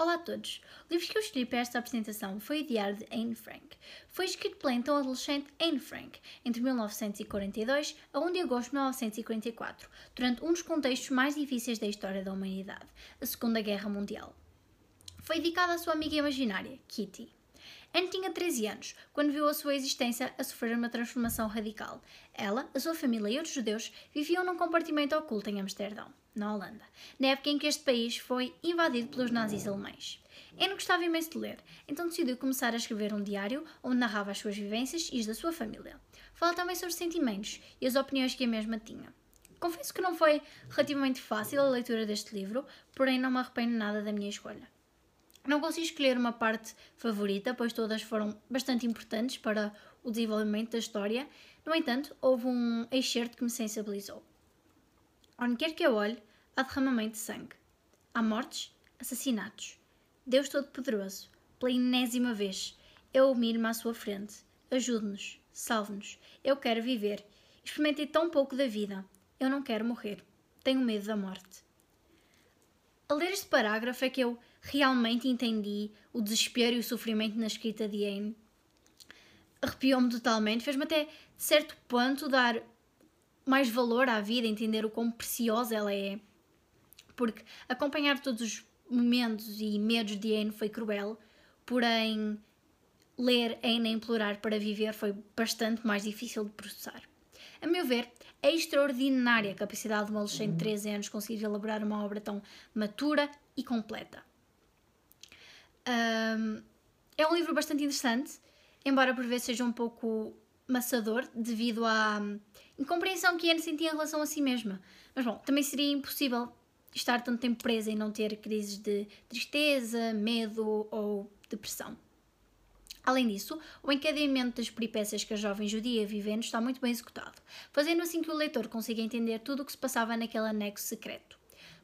Olá a todos! O livro que eu escolhi para esta apresentação foi O Diário de Anne Frank. Foi escrito pela então adolescente Anne Frank entre 1942 a 1 de agosto de 1944, durante um dos contextos mais difíceis da história da humanidade, a Segunda Guerra Mundial. Foi dedicado à sua amiga imaginária, Kitty. Anne tinha 13 anos, quando viu a sua existência a sofrer uma transformação radical. Ela, a sua família e outros judeus viviam num compartimento oculto em Amsterdão, na Holanda, na época em que este país foi invadido pelos nazis alemães. Anne gostava imenso de ler, então decidiu começar a escrever um diário onde narrava as suas vivências e as da sua família. Fala também sobre os sentimentos e as opiniões que a mesma tinha. Confesso que não foi relativamente fácil a leitura deste livro, porém não me arrependo nada da minha escolha. Não consigo escolher uma parte favorita, pois todas foram bastante importantes para o desenvolvimento da história. No entanto, houve um excerto que me sensibilizou. Onde quer que eu olhe, há derramamento de sangue. Há mortes, assassinatos. Deus Todo-Poderoso, pela enésima vez, eu humilho-me à sua frente. Ajude-nos, salve-nos. Eu quero viver. Experimentei tão pouco da vida. Eu não quero morrer. Tenho medo da morte. A ler este parágrafo é que eu realmente entendi o desespero e o sofrimento na escrita de Anne. Arrepiou-me totalmente, fez-me até, certo ponto, dar mais valor à vida, entender o quão preciosa ela é. Porque acompanhar todos os momentos e medos de Anne foi cruel, porém, ler Anne a implorar para viver foi bastante mais difícil de processar. A meu ver, é extraordinária a capacidade de uma adolescente de 13 anos conseguir elaborar uma obra tão matura e completa. Um, é um livro bastante interessante, embora por vezes seja um pouco maçador devido à incompreensão que Anne sentia em relação a si mesma. Mas bom, também seria impossível estar tanto tempo presa e não ter crises de tristeza, medo ou depressão. Além disso, o encadeamento das peripécias que a jovem judia vivendo está muito bem executado, fazendo assim que o leitor consiga entender tudo o que se passava naquele anexo secreto.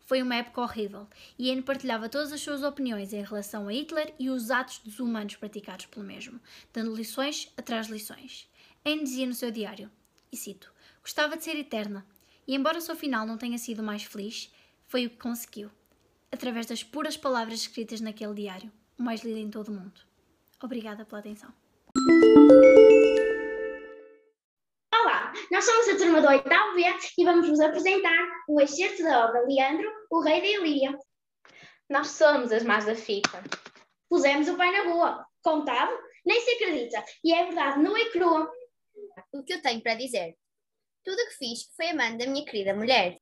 Foi uma época horrível e Anne partilhava todas as suas opiniões em relação a Hitler e os atos desumanos praticados pelo mesmo, dando lições atrás lições. Anne dizia no seu diário, e cito, Gostava de ser eterna, e embora o seu final não tenha sido mais feliz, foi o que conseguiu, através das puras palavras escritas naquele diário, o mais lido em todo o mundo. Obrigada pela atenção. Nós somos a turma do oitavo B e vamos vos apresentar o excerto da obra Leandro, o rei da Ilíria. Nós somos as más da fita. Pusemos o pai na rua. Contado? Nem se acredita. E é verdade, não é crua. O que eu tenho para dizer? Tudo o que fiz foi a mãe da minha querida mulher.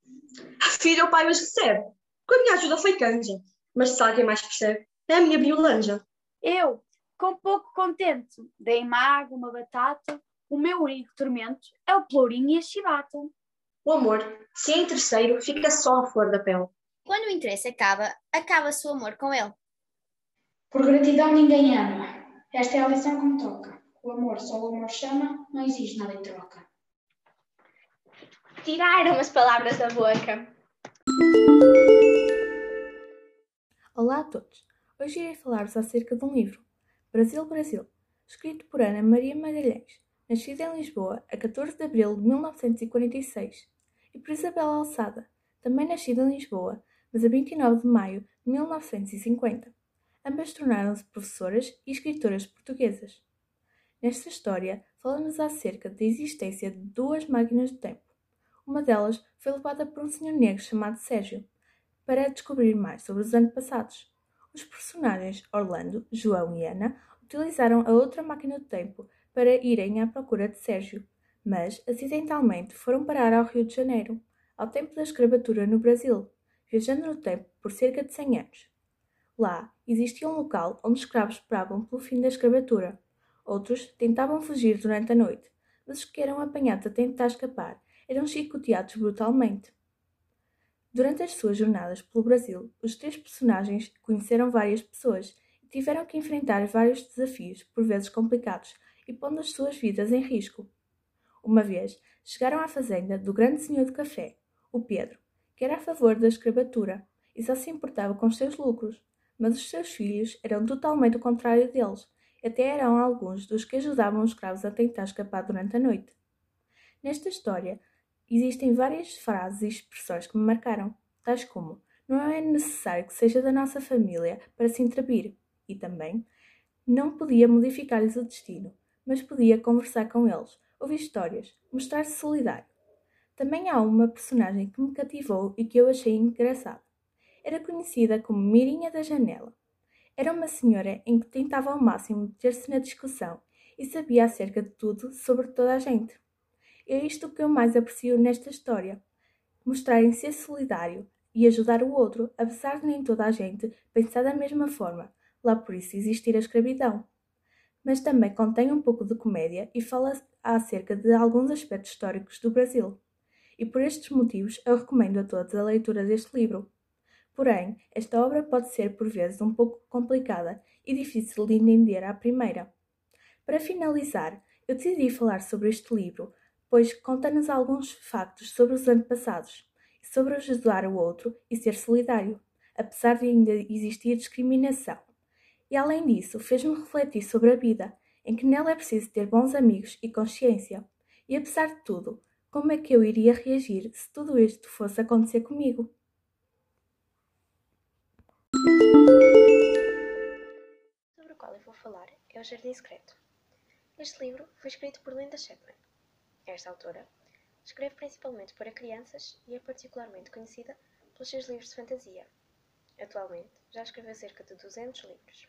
Filho, o pai hoje recebe. Com a minha ajuda foi canja. Mas se alguém mais percebe, é a minha biolanja. Eu, com pouco contente, dei-me água, uma batata, o meu único tormento é o pelourinho e a chibata. O amor, se é em terceiro, fica só a flor da pele. Quando o interesse acaba, acaba-se o amor com ele. Por gratidão ninguém ama. Esta é a lição que me toca. O amor só o amor chama, não exige nada em troca. Tiraram as palavras da boca. Olá a todos. Hoje irei falar-vos acerca de um livro, Brasil, Brasil, escrito por Ana Maria Magalhães, nascida em Lisboa a 14 de abril de 1946, e por Isabel Alçada, também nascida em Lisboa, mas a 29 de maio de 1950. Ambas tornaram-se professoras e escritoras portuguesas. Nesta história, falamos acerca da existência de duas máquinas do tempo. Uma delas foi levada por um senhor negro chamado Sérgio, para descobrir mais sobre os antepassados. Os personagens Orlando, João e Ana utilizaram a outra máquina do tempo para irem à procura de Sérgio, mas acidentalmente foram parar ao Rio de Janeiro, ao tempo da escravatura no Brasil, viajando no tempo por cerca de 100 anos. Lá existia um local onde os escravos esperavam pelo fim da escravatura. Outros tentavam fugir durante a noite, mas os que eram apanhados a tentar escapar eram chicoteados brutalmente. Durante as suas jornadas pelo Brasil, os três personagens conheceram várias pessoas e tiveram que enfrentar vários desafios, por vezes complicados, e pondo as suas vidas em risco. Uma vez chegaram à fazenda do grande senhor de café, o Pedro, que era a favor da escravatura e só se importava com os seus lucros, mas os seus filhos eram totalmente o contrário deles, até eram alguns dos que ajudavam os escravos a tentar escapar durante a noite. Nesta história, existem várias frases e expressões que me marcaram, tais como Não é necessário que seja da nossa família para se intervir. E também não podia modificar-lhes o destino, mas podia conversar com eles, ouvir histórias, mostrar-se solidário. Também há uma personagem que me cativou e que eu achei engraçada. Era conhecida como Mirinha da Janela. Era uma senhora em que tentava ao máximo meter-se na discussão e sabia acerca de tudo sobre toda a gente. É isto que eu mais aprecio nesta história. Mostrar em ser solidário e ajudar o outro, apesar de nem toda a gente pensar da mesma forma, lá por isso existir a escravidão. Mas também contém um pouco de comédia e fala acerca de alguns aspectos históricos do Brasil. E por estes motivos eu recomendo a todos a leitura deste livro. Porém, esta obra pode ser por vezes um pouco complicada e difícil de entender à primeira. Para finalizar, eu decidi falar sobre este livro, pois conta-nos alguns factos sobre os antepassados e sobre ajudar o outro e ser solidário, apesar de ainda existir discriminação. E além disso, fez-me refletir sobre a vida, em que nela é preciso ter bons amigos e consciência. E apesar de tudo, como é que eu iria reagir se tudo isto fosse acontecer comigo? Sobre o qual eu vou falar é O Jardim Secreto. Este livro foi escrito por Linda Chapman. Esta autora escreve principalmente para crianças e é particularmente conhecida pelos seus livros de fantasia. Atualmente, já escreveu cerca de 200 livros.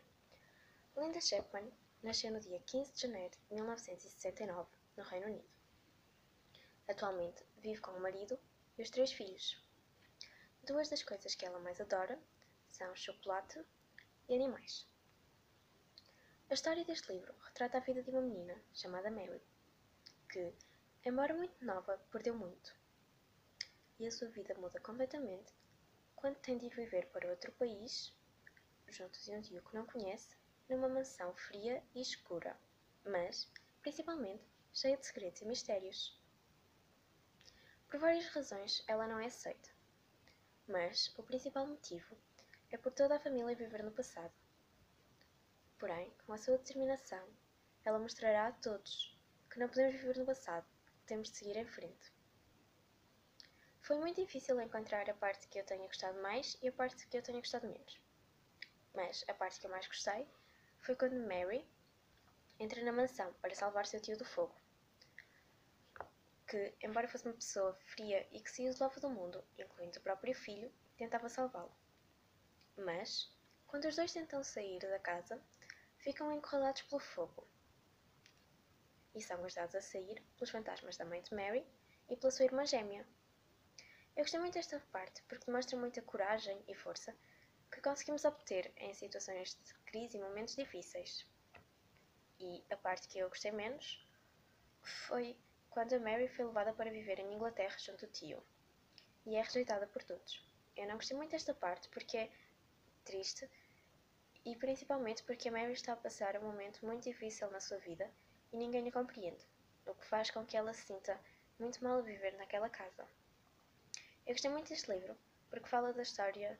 Linda Chapman nasceu no dia 15 de janeiro de 1969, no Reino Unido. Atualmente vive com o marido e os três filhos. Duas das coisas que ela mais adora são chocolate e animais. A história deste livro retrata a vida de uma menina chamada Mary, que, embora muito nova, perdeu muito. E a sua vida muda completamente quando tem de viver para outro país, junto de um tio que não conhece, numa mansão fria e escura, mas, principalmente, cheia de segredos e mistérios. Por várias razões, ela não é aceita, mas o principal motivo é por toda a família viver no passado. Porém, com a sua determinação, ela mostrará a todos que não podemos viver no passado, temos de seguir em frente. Foi muito difícil encontrar a parte que eu tenha gostado mais e a parte que eu tenha gostado menos. Mas a parte que eu mais gostei foi quando Mary entra na mansão para salvar seu tio do fogo. Que, embora fosse uma pessoa fria e que se isolava do mundo, incluindo o próprio filho, tentava salvá-lo. Mas, quando os dois tentam sair da casa, ficam encurralados pelo fogo e são ajudados a sair pelos fantasmas da mãe de Mary e pela sua irmã gêmea. Eu gostei muito desta parte porque demonstra muita coragem e força que conseguimos obter em situações de crise e momentos difíceis. E a parte que eu gostei menos foi quando a Mary foi levada para viver em Inglaterra junto ao tio e é rejeitada por todos. Eu não gostei muito desta parte porque é triste e principalmente porque a Mary está a passar um momento muito difícil na sua vida e ninguém a compreende, o que faz com que ela se sinta muito mal a viver naquela casa. Eu gostei muito deste livro porque fala da história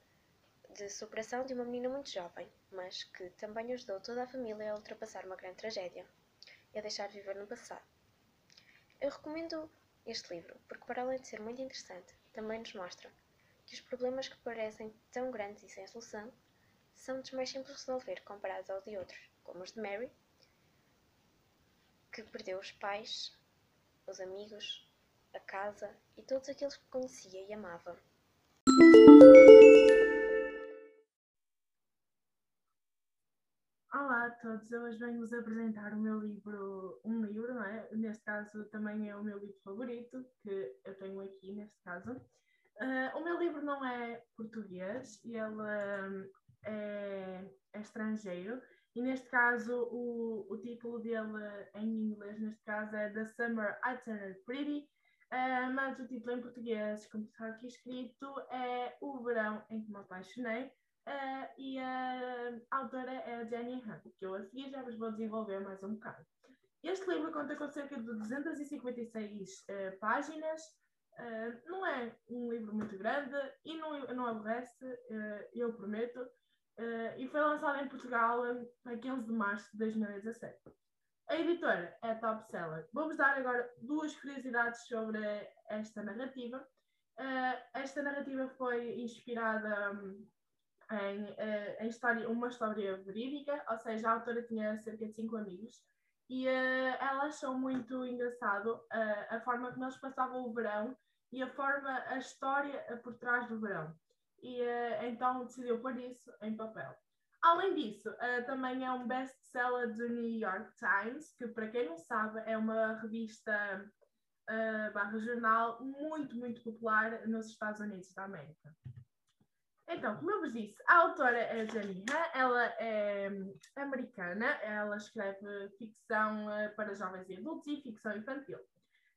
de superação de uma menina muito jovem, mas que também ajudou toda a família a ultrapassar uma grande tragédia e a deixar de viver no passado. Eu recomendo este livro porque, para além de ser muito interessante, também nos mostra que os problemas que parecem tão grandes e sem solução são dos mais simples de resolver comparados aos de outros, como os de Mary, que perdeu os pais, os amigos, a casa e todos aqueles que conhecia e amava. Olá a todos, hoje venho-vos apresentar o meu livro, um livro, não é? Neste caso também é o meu livro favorito, que eu tenho aqui neste caso. Uh, o meu livro não é português, ele uh, é, é, estrangeiro, e neste caso o, o título dele em inglês, neste caso é The Summer I Turned Pretty, uh, mas o título em português, como está aqui escrito, é O Verão em que me apaixonei, Uh, e a autora é a Jenny Han, que eu a seguir já vos vou desenvolver mais um bocado. Este livro conta com cerca de 256 uh, eh, páginas, não é um livro muito grande e não, não aborrece, eu prometo, e foi lançado em Portugal a 15 de março de 2017. A editora é Top Seller. Vou-vos dar agora duas curiosidades sobre esta narrativa Uh, esta narrativa foi inspirada um, em, uh, em história, uma história verídica, ou seja, a autora tinha cerca de cinco amigos e uh, ela achou muito engraçado a forma como eles passavam o verão e a forma, a história por trás do verão. E então decidiu pôr isso em papel. Além disso, uh, também é um best-seller do New York Times, que para quem não sabe é uma revista uh, barra jornal muito, muito popular nos Estados Unidos da América. Então, como eu vos disse, a autora é Jenny Han, ela é americana, ela escreve ficção uh, para jovens e adultos e ficção infantil.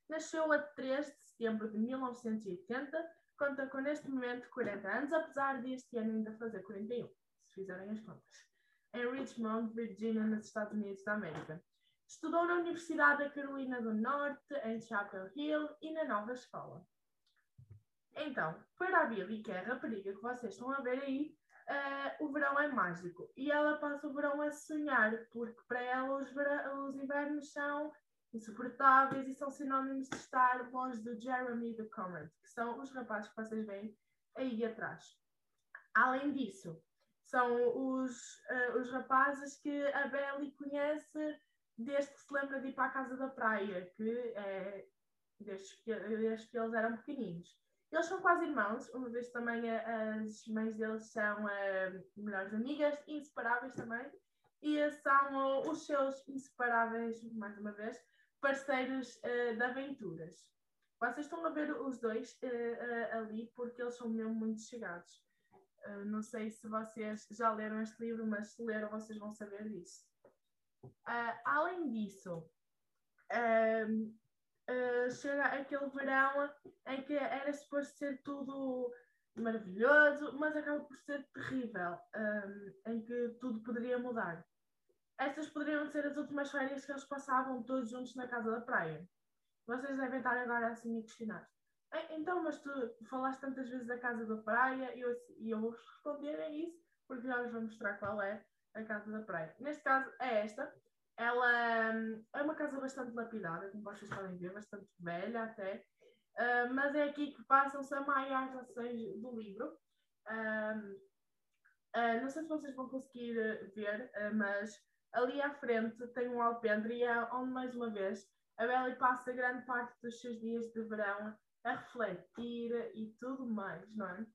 Nasceu a 3 de setembro de 1980, conta com neste momento 40 anos, apesar de este ano ainda fazer 41 fizerem as contas, em Richmond, Virginia, nos Estados Unidos da América. Estudou na Universidade da Carolina do Norte, em Chapel Hill e na Nova Escola. Então, para a Billy, que é a rapariga que vocês estão a ver aí, uh, o verão é mágico. E ela passa o verão a sonhar, porque para ela os, os invernos são insuportáveis e são sinónimos de estar longe do Jeremy e do Comet, que são os rapazes que vocês veem aí atrás. Além disso, são os, uh, os rapazes que a Belly conhece desde que se lembra de ir para a casa da praia, que é desde que, desde que eles eram pequeninos. Eles são quase irmãos, uma vez também as mães deles são uh, melhores amigas, inseparáveis também, e são uh, os seus inseparáveis, mais uma vez, parceiros uh, de aventuras. Vocês estão a ver os dois ali porque eles são mesmo muito chegados. Uh, não sei se vocês já leram este livro, mas se leram, vocês vão saber disso. Uh, além disso, uh, chega aquele verão em que era suposto ser tudo maravilhoso, mas acaba por ser terrível, um, em que tudo poderia mudar. Estas poderiam ser as últimas férias que eles passavam todos juntos na casa da praia. Vocês devem estar agora assim a questionar. Então, mas tu falaste tantas vezes da casa da praia e eu, e eu vou responder a isso, porque já vos vou mostrar qual é a casa da praia. Neste caso é esta. Ela hum, é uma casa bastante lapidada, como vocês podem ver, bastante velha até, uh, mas é aqui que passam-se a maiores ações do livro. Uh, uh, não sei se vocês vão conseguir ver, mas ali à frente tem um alpendre e é onde, mais uma vez, a Bella passa grande parte dos seus dias de verão a refletir e tudo mais, não é?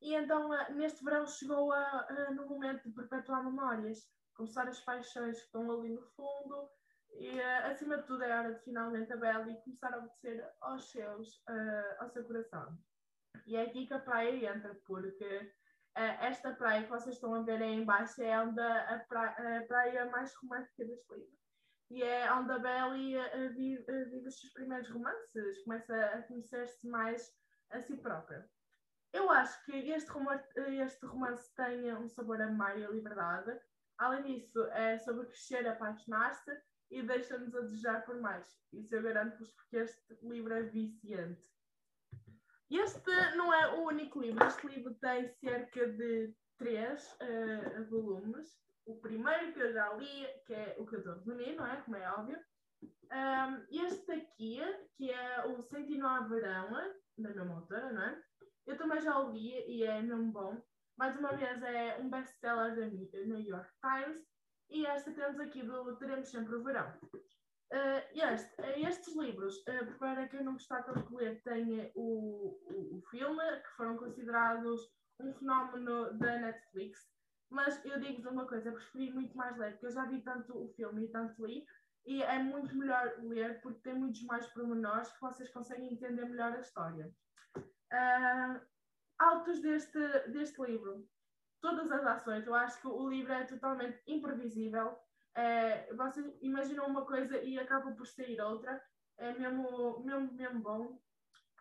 E então, eh, neste verão, chegou a, a, no momento de perpetuar memórias, começar as paixões que estão ali no fundo, e eh, acima de tudo é hora de finalmente a Bela e começar a obedecer aos seus, ao seu coração. E é aqui que a praia entra, porque esta praia que vocês estão a ver aí embaixo é onde a, praia, a praia mais romântica deste livro e é onde a Belly uh, vive, uh, vive, os seus primeiros romances, começa a conhecer-se mais a si própria. Eu acho que este romance, este romance tem um sabor amaro e a liberdade. Além disso, é sobre crescer, apaixonar-se e deixa-nos a desejar por mais. Isso eu garanto-vos porque este livro é viciante. Este não é o único livro. Este livro tem cerca de três uh, volumes o primeiro que eu já li, que é o 14 de Menino, não é? Como é óbvio. Um, este aqui, que é o Sentinel Verão, da mesma autora, não é? Eu também já o li e é mesmo bom. Mais uma vez, é um best-seller da New York Times. E esta temos aqui do Teremos Sempre o Verão. Uh, este, estes livros, uh, para quem não tanto de ler, tem o, o, o filme, que foram considerados um fenómeno da Netflix. Mas eu digo-vos uma coisa, preferi muito mais ler, porque eu já vi tanto o filme e tanto li, e é muito melhor ler porque tem muitos mais pormenores que vocês conseguem entender melhor a história. Uh, autos deste, deste livro. Todas as ações, eu acho que o livro é totalmente imprevisível. É, vocês imaginam uma coisa e acabam por sair outra. É mesmo, mesmo, mesmo bom.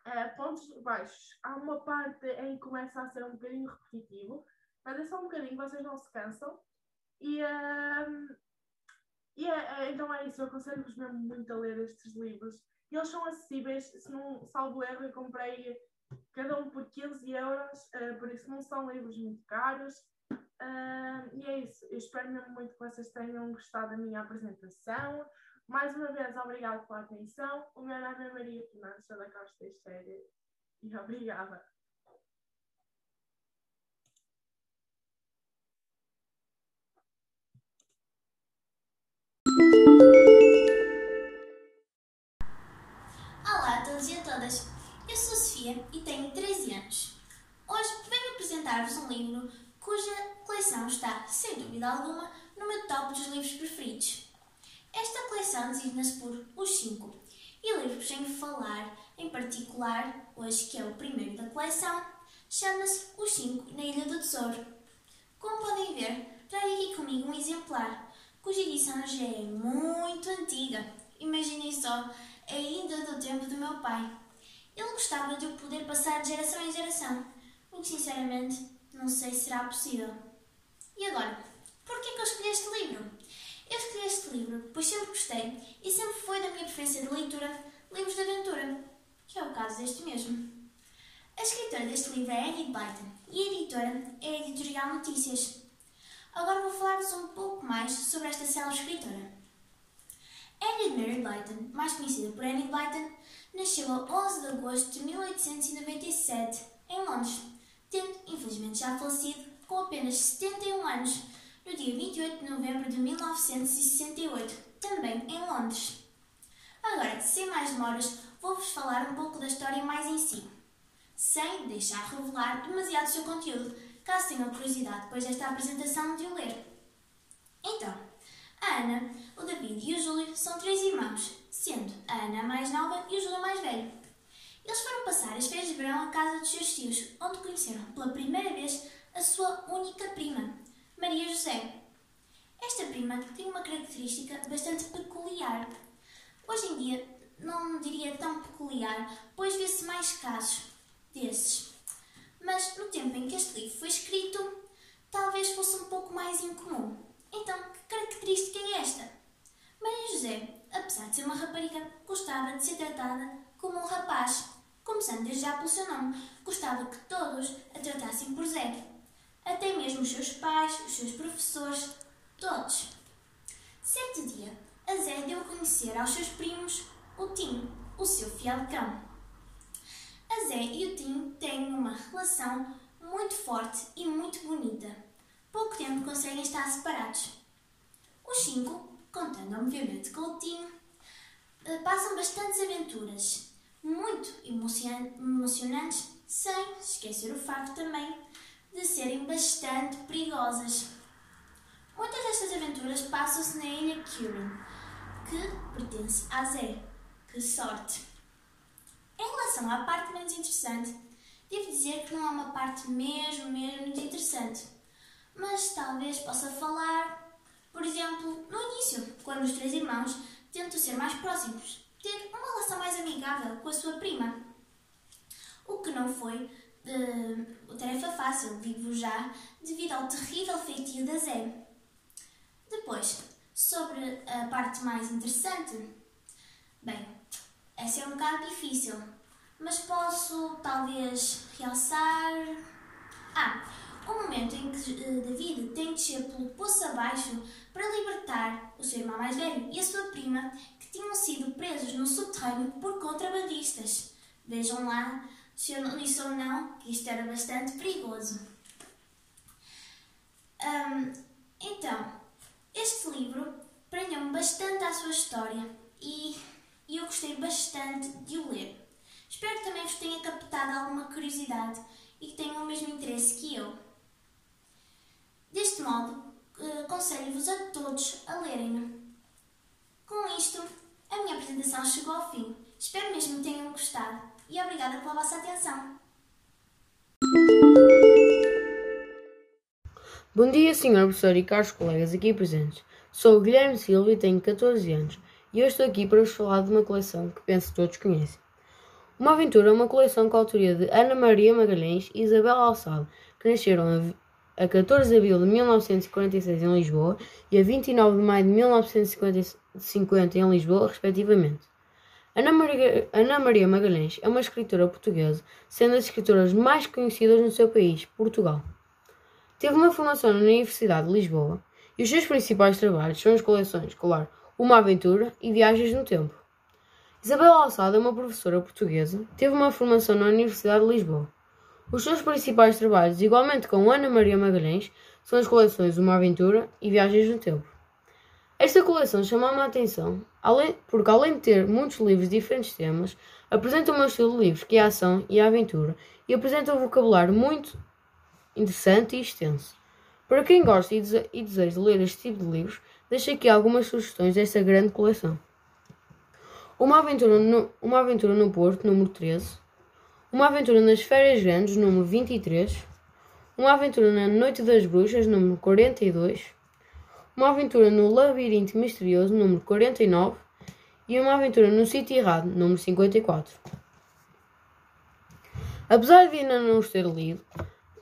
É, pontos baixos. Há uma parte em que começa a ser um bocadinho repetitivo, mas é só um bocadinho, vocês não se cansam. E, um, e é, é, então é isso, eu aconselho-vos mesmo muito a ler estes livros. E eles são acessíveis, se não salvo erro, eu comprei cada um por 15 euros, uh, por isso não são livros muito caros. Uh, e é isso, eu espero mesmo muito que vocês tenham gostado da minha apresentação. Mais uma vez, obrigado pela atenção. O meu nome é Maria Fernandes, da Carlos Teixeira E obrigada. Olá a todos e a todas. Eu sou Sofia e tenho 13 anos. Hoje venho apresentar-vos um livro cuja coleção está, sem dúvida alguma, no meu top dos livros preferidos. Esta coleção designa-se por Os Cinco e o livro que venho falar, em particular, hoje que é o primeiro da coleção, chama-se Os Cinco na Ilha do Tesouro. Como podem ver, trago aqui comigo um exemplar, cuja edição já é muito antiga. Imaginem só, ainda do tempo do meu pai. Ele gostava de o poder passar de geração em geração. Muito sinceramente, não sei se será possível. E agora, por que eu escolhi este livro? Eu escolhi este livro pois sempre gostei e sempre foi da minha preferência de leitura livros de aventura, que é o caso deste mesmo. A escritora deste livro é Enid Blyton e a editora é a Editorial Notícias. Agora vou falar-vos um pouco mais sobre esta célebre escritora. Enid Mary Blyton, mais conhecida por Enid Blyton, nasceu a 11 de agosto de 1897 em Londres, tendo infelizmente já falecido com apenas 71 anos no dia 28 de novembro de 1968, também em Londres. Agora, sem mais demoras, vou-vos falar um pouco da história mais em si, sem deixar revelar demasiado seu conteúdo, caso tenham curiosidade depois desta apresentação de o ler. Então, a Ana, o David e o Júlio são três irmãos, sendo a Ana a mais nova e o Júlio mais velho. Eles foram passar as férias de verão à casa dos seus tios, onde conheceram pela primeira vez a sua única prima, Maria José. Esta prima tem uma característica bastante peculiar. Hoje em dia, não diria tão peculiar, pois vê-se mais casos desses. Mas no tempo em que este livro foi escrito, talvez fosse um pouco mais incomum. Então, que característica é esta? Maria José, apesar de ser uma rapariga, gostava de ser tratada como um rapaz, começando desde já pelo seu nome. Gostava que todos a tratassem por Zé. Até mesmo os seus pais, os seus professores, todos. Certo dia, a Zé deu a conhecer aos seus primos o Tim, o seu fiel cão. A Zé e o Tim têm uma relação muito forte e muito bonita. Pouco tempo conseguem estar separados. Os cinco, contando obviamente com o Tim, passam bastantes aventuras, muito emocionantes, sem esquecer o facto também de serem bastante perigosas. Muitas destas aventuras passam-se na ilha Curin, que pertence a Zé. Que sorte! Em relação à parte menos interessante, devo dizer que não é uma parte mesmo, mesmo interessante. Mas talvez possa falar, por exemplo, no início, quando os três irmãos tentam ser mais próximos, ter uma relação mais amigável com a sua prima. O que não foi de tarefa fácil, digo já, devido ao terrível feitio da Zé. Depois, sobre a parte mais interessante, bem, essa é um bocado difícil, mas posso talvez realçar. Ah, o momento em que David tem de descer pelo poço abaixo para libertar o seu irmão mais velho e a sua prima, que tinham sido presos no subterrâneo por contrabandistas. Vejam lá se eu não disse ou não, que isto era bastante perigoso. Um, então, este livro prendeu-me bastante à sua história e, e eu gostei bastante de o ler. Espero que também vos tenha captado alguma curiosidade e que tenham o mesmo interesse que eu. Deste modo, aconselho-vos a todos a lerem-no. Com isto, a minha apresentação chegou ao fim. Espero mesmo que tenham gostado e obrigada pela vossa atenção. Bom dia, Sr. Professor e caros colegas aqui presentes. Sou o Guilherme Silva e tenho 14 anos e hoje estou aqui para vos falar de uma coleção que penso todos conhecem. Uma Aventura é uma coleção com a autoria de Ana Maria Magalhães e Isabel Alçado, que nasceram a 14 de abril de 1946 em Lisboa e a 29 de maio de 1950 em Lisboa, respectivamente. Ana Maria, Ana Maria Magalhães é uma escritora portuguesa, sendo as escritoras mais conhecidas no seu país, Portugal. Teve uma formação na Universidade de Lisboa e os seus principais trabalhos são as coleções, claro, Uma Aventura e Viagens no Tempo. Isabel Alçada é uma professora portuguesa, teve uma formação na Universidade de Lisboa. Os seus principais trabalhos, igualmente com Ana Maria Magalhães, são as coleções Uma Aventura e Viagens no Tempo. Esta coleção chama-me a atenção porque, além de ter muitos livros de diferentes temas, apresenta o meu estilo de livros, que é a ação e a aventura, e apresenta um vocabulário muito interessante e extenso. Para quem gosta e, e deseja ler este tipo de livros, deixo aqui algumas sugestões desta grande coleção. Uma Aventura no, uma aventura no Porto, número 13. Uma Aventura nas Férias Grandes, número 23. Uma Aventura na Noite das Bruxas, número 42. Uma Aventura no Labirinto Misterioso, número 49. E Uma Aventura no Sítio Errado, número 54. Apesar de ainda não os ter lido,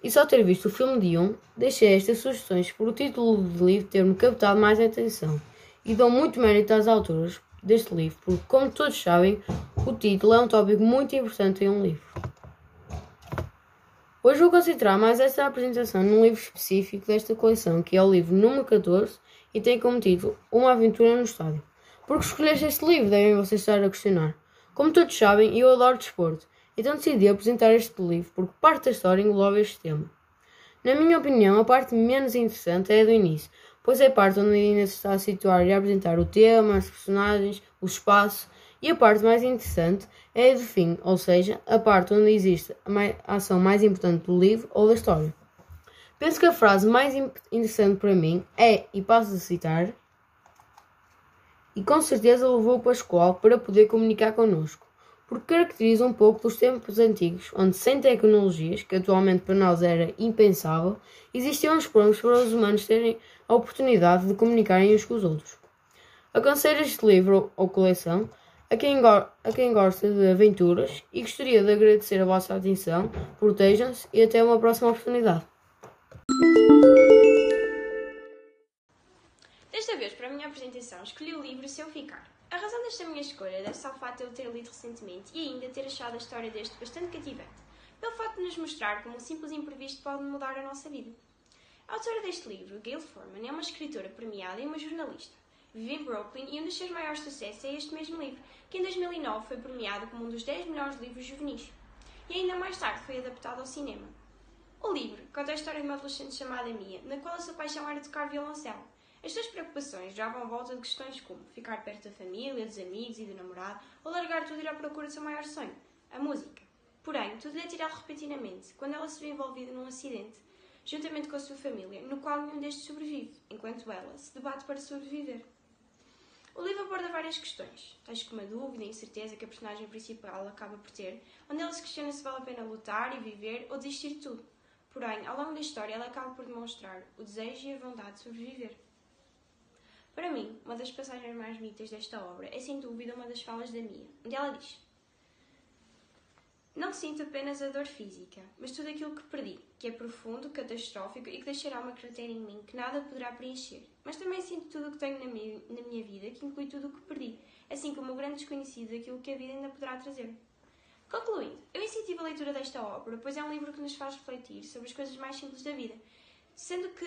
e só ter visto o filme de um, deixei estas sugestões por o título do livro ter-me captado mais atenção e dou muito mérito às autoras deste livro, porque, como todos sabem, o título é um tópico muito importante em um livro. Hoje vou concentrar mais esta apresentação num livro específico desta coleção, que é o livro número 14 e tem como título Uma Aventura no Estádio. Por que escolheste este livro? Devem vocês estar a questionar. Como todos sabem, eu adoro desporto então decidi apresentar este livro porque parte da história engloba este tema. Na minha opinião, a parte menos interessante é a do início, pois é a parte onde ainda se está a situar e a apresentar o tema, os personagens, o espaço, e a parte mais interessante é a do fim, ou seja, a parte onde existe a ação mais importante do livro ou da história. Penso que a frase mais interessante para mim é, e passo a citar, e com certeza levou Pascoal para poder comunicar connosco porque caracteriza um pouco dos tempos antigos, onde sem tecnologias, que atualmente para nós era impensável, existiam os prontos para os humanos terem a oportunidade de comunicarem uns com os outros. Aconselho este livro ou coleção a quem, a quem gosta de aventuras e gostaria de agradecer a vossa atenção, protejam-se e até uma próxima oportunidade. Desta vez, para a minha apresentação, escolhi o livro Se Eu Ficar. A razão desta minha escolha deve-se ao fato de eu ter lido recentemente e ainda ter achado a história deste bastante cativante, pelo fato de nos mostrar como um simples imprevisto pode mudar a nossa vida. A autora deste livro, Gail Forman, é uma escritora premiada e uma jornalista. Vive em Brooklyn e um dos seus maiores sucessos é este mesmo livro, que em 2009 foi premiado como um dos 10 melhores livros juvenis. E ainda mais tarde foi adaptado ao cinema. O livro conta a história de uma adolescente chamada Mia, na qual a sua paixão era tocar violoncelo. As suas preocupações giravam à volta de questões como ficar perto da família, dos amigos e do namorado, ou largar tudo e ir à procura do seu maior sonho, a música. Porém, tudo lhe é tirado repentinamente, quando ela se vê envolvida num acidente, juntamente com a sua família, no qual nenhum destes sobrevive, enquanto ela se debate para sobreviver. O livro aborda várias questões, tais como a dúvida e incerteza que a personagem principal acaba por ter, onde ela se questiona se vale a pena lutar e viver ou desistir de tudo. Porém, ao longo da história, ela acaba por demonstrar o desejo e a vontade de sobreviver. Para mim, uma das passagens mais bonitas desta obra é sem dúvida uma das falas da Mia, onde ela diz: Não sinto apenas a dor física, mas tudo aquilo que perdi, que é profundo, catastrófico e que deixará uma cratera em mim que nada poderá preencher. Mas também sinto tudo o que tenho na minha, na minha vida, que inclui tudo o que perdi, assim como o grande desconhecido daquilo que a vida ainda poderá trazer. Concluindo, eu incentivo a leitura desta obra, pois é um livro que nos faz refletir sobre as coisas mais simples da vida, sendo que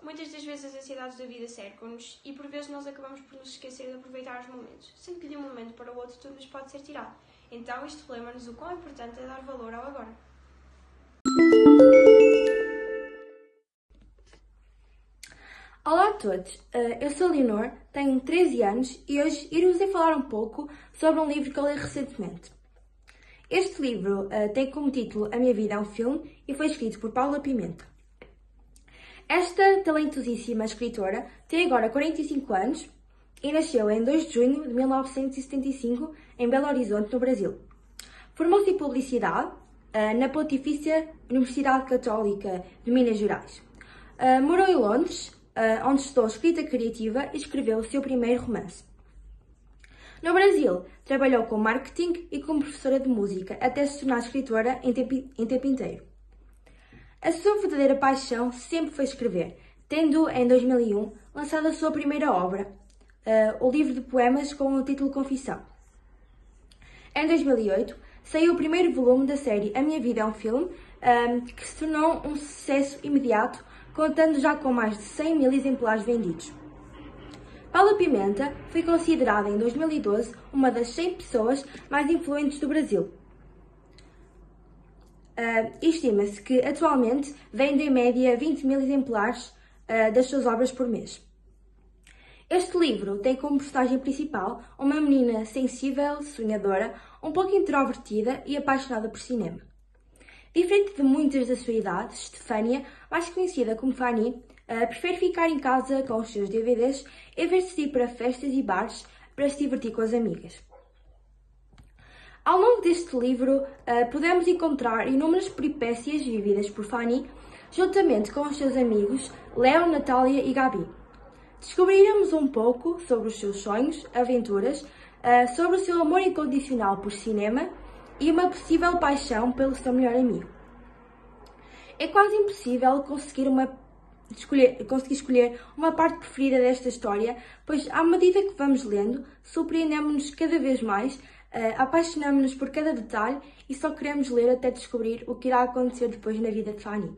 Muitas das vezes as ansiedades da vida cercam-nos e por vezes nós acabamos por nos esquecer de aproveitar os momentos, sendo que de um momento para o outro tudo nos pode ser tirado. Então isto relembra-nos o quão importante é dar valor ao agora. Olá a todos, eh, eu sou a Leonor, tenho 13 anos e hoje irei-vos falar um pouco sobre um livro que eu li recentemente. Este livro uh, tem como título A Minha Vida é um Filme e foi escrito por Paula Pimenta. Esta talentosíssima escritora tem agora 45 anos e nasceu em 2 de junho de 1975 em Belo Horizonte, no Brasil. Formou-se em Publicidade uh, na Pontifícia Universidade Católica de Minas Gerais. Morou em Londres, uh, onde estudou escrita criativa escreveu o seu primeiro romance. No Brasil, trabalhou com marketing e como professora de música até se tornar escritora em tempo, em tempo inteiro. A sua verdadeira paixão sempre foi escrever, tendo, em 2001, lançado a sua primeira obra, uh, o livro de poemas com o título Confissão. Em 2008, saiu o primeiro volume da série A Minha Vida é um Filme, um, ehm, que se tornou um sucesso imediato, contando já com mais de 100 mil exemplares vendidos. Paula Pimenta foi considerada em 2012 uma das 100 pessoas mais influentes do Brasil. Uh, Estima-se que atualmente vende em média 20 mil exemplares uh, das suas obras por mês. Este livro tem como personagem principal uma menina sensível, sonhadora, um pouco introvertida e apaixonada por cinema. Diferente de muitas da sua idade, Stefania, mais conhecida como Fanny, uh, prefere ficar em casa com os seus DVDs em vez de ir para festas e bares para se divertir com as amigas. Ao longo deste livro, uh, podemos encontrar inúmeras peripécias vividas por Fanny, juntamente com os seus amigos Leo, Natália e Gabi. Descobriremos um pouco sobre os seus sonhos, aventuras, uh, sobre o seu amor incondicional por cinema e uma possível paixão pelo seu melhor amigo. É quase impossível conseguir, uma, escolher, conseguir escolher uma parte preferida desta história, pois à medida que vamos lendo, surpreendemos-nos cada vez mais Uh, Apaixonamos-nos por cada detalhe e só queremos ler até descobrir o que irá acontecer depois na vida de Fanny.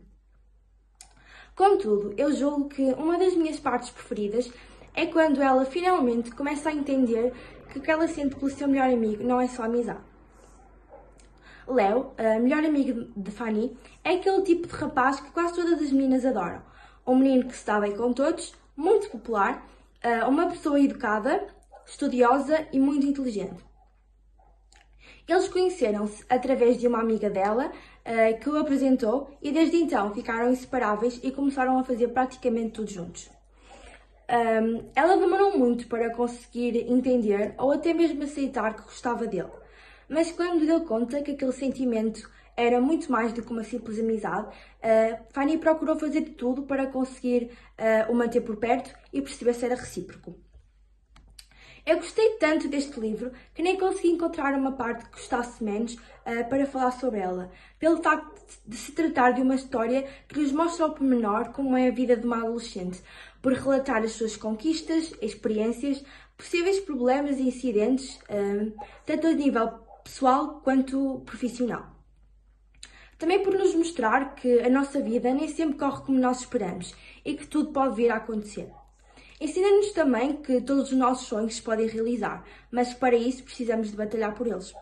Contudo, eu julgo que uma das minhas partes preferidas é quando ela finalmente começa a entender que o que ela sente pelo seu melhor amigo não é só amizade. Léo, a melhor amigo de Fanny, é aquele tipo de rapaz que quase todas as meninas adoram. Um menino que se dá bem com todos, muito popular, uma pessoa educada, estudiosa e muito inteligente. Eles conheceram-se através de uma amiga dela que o apresentou e desde então ficaram inseparáveis e começaram a fazer praticamente tudo juntos. Ela demorou muito para conseguir entender ou até mesmo aceitar que gostava dele, mas quando deu conta que aquele sentimento era muito mais do que uma simples amizade, uh, Fanny procurou fazer de tudo para conseguir uh, o manter por perto e perceber se era recíproco. Eu gostei tanto deste livro que nem consegui encontrar uma parte que gostasse menos uh, para falar sobre ela, pelo facto de se tratar de uma história que nos mostra ao pormenor como é a vida de uma adolescente, por relatar as suas conquistas, experiências, possíveis problemas e incidentes, tanto a nível pessoal quanto profissional. Também por nos mostrar que a nossa vida nem sempre corre como nós esperamos e que tudo pode vir a acontecer. Ensina-nos também que todos os nossos sonhos se podem realizar, mas para isso precisamos de batalhar por eles.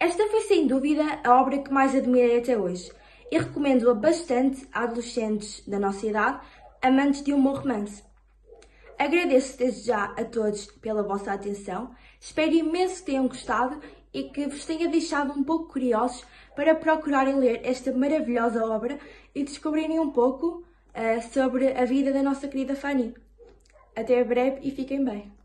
Esta foi sem dúvida a obra que mais admirei até hoje e recomendo-a bastante a adolescentes da nossa idade, amantes de um bom romance. Agradeço desde já a todos pela vossa atenção, espero imenso que tenham gostado e que vos tenha deixado um pouco curiosos para procurarem ler esta maravilhosa obra e descobrirem um pouco uh, sobre a vida da nossa querida Fanny. Até breve e fiquem bem.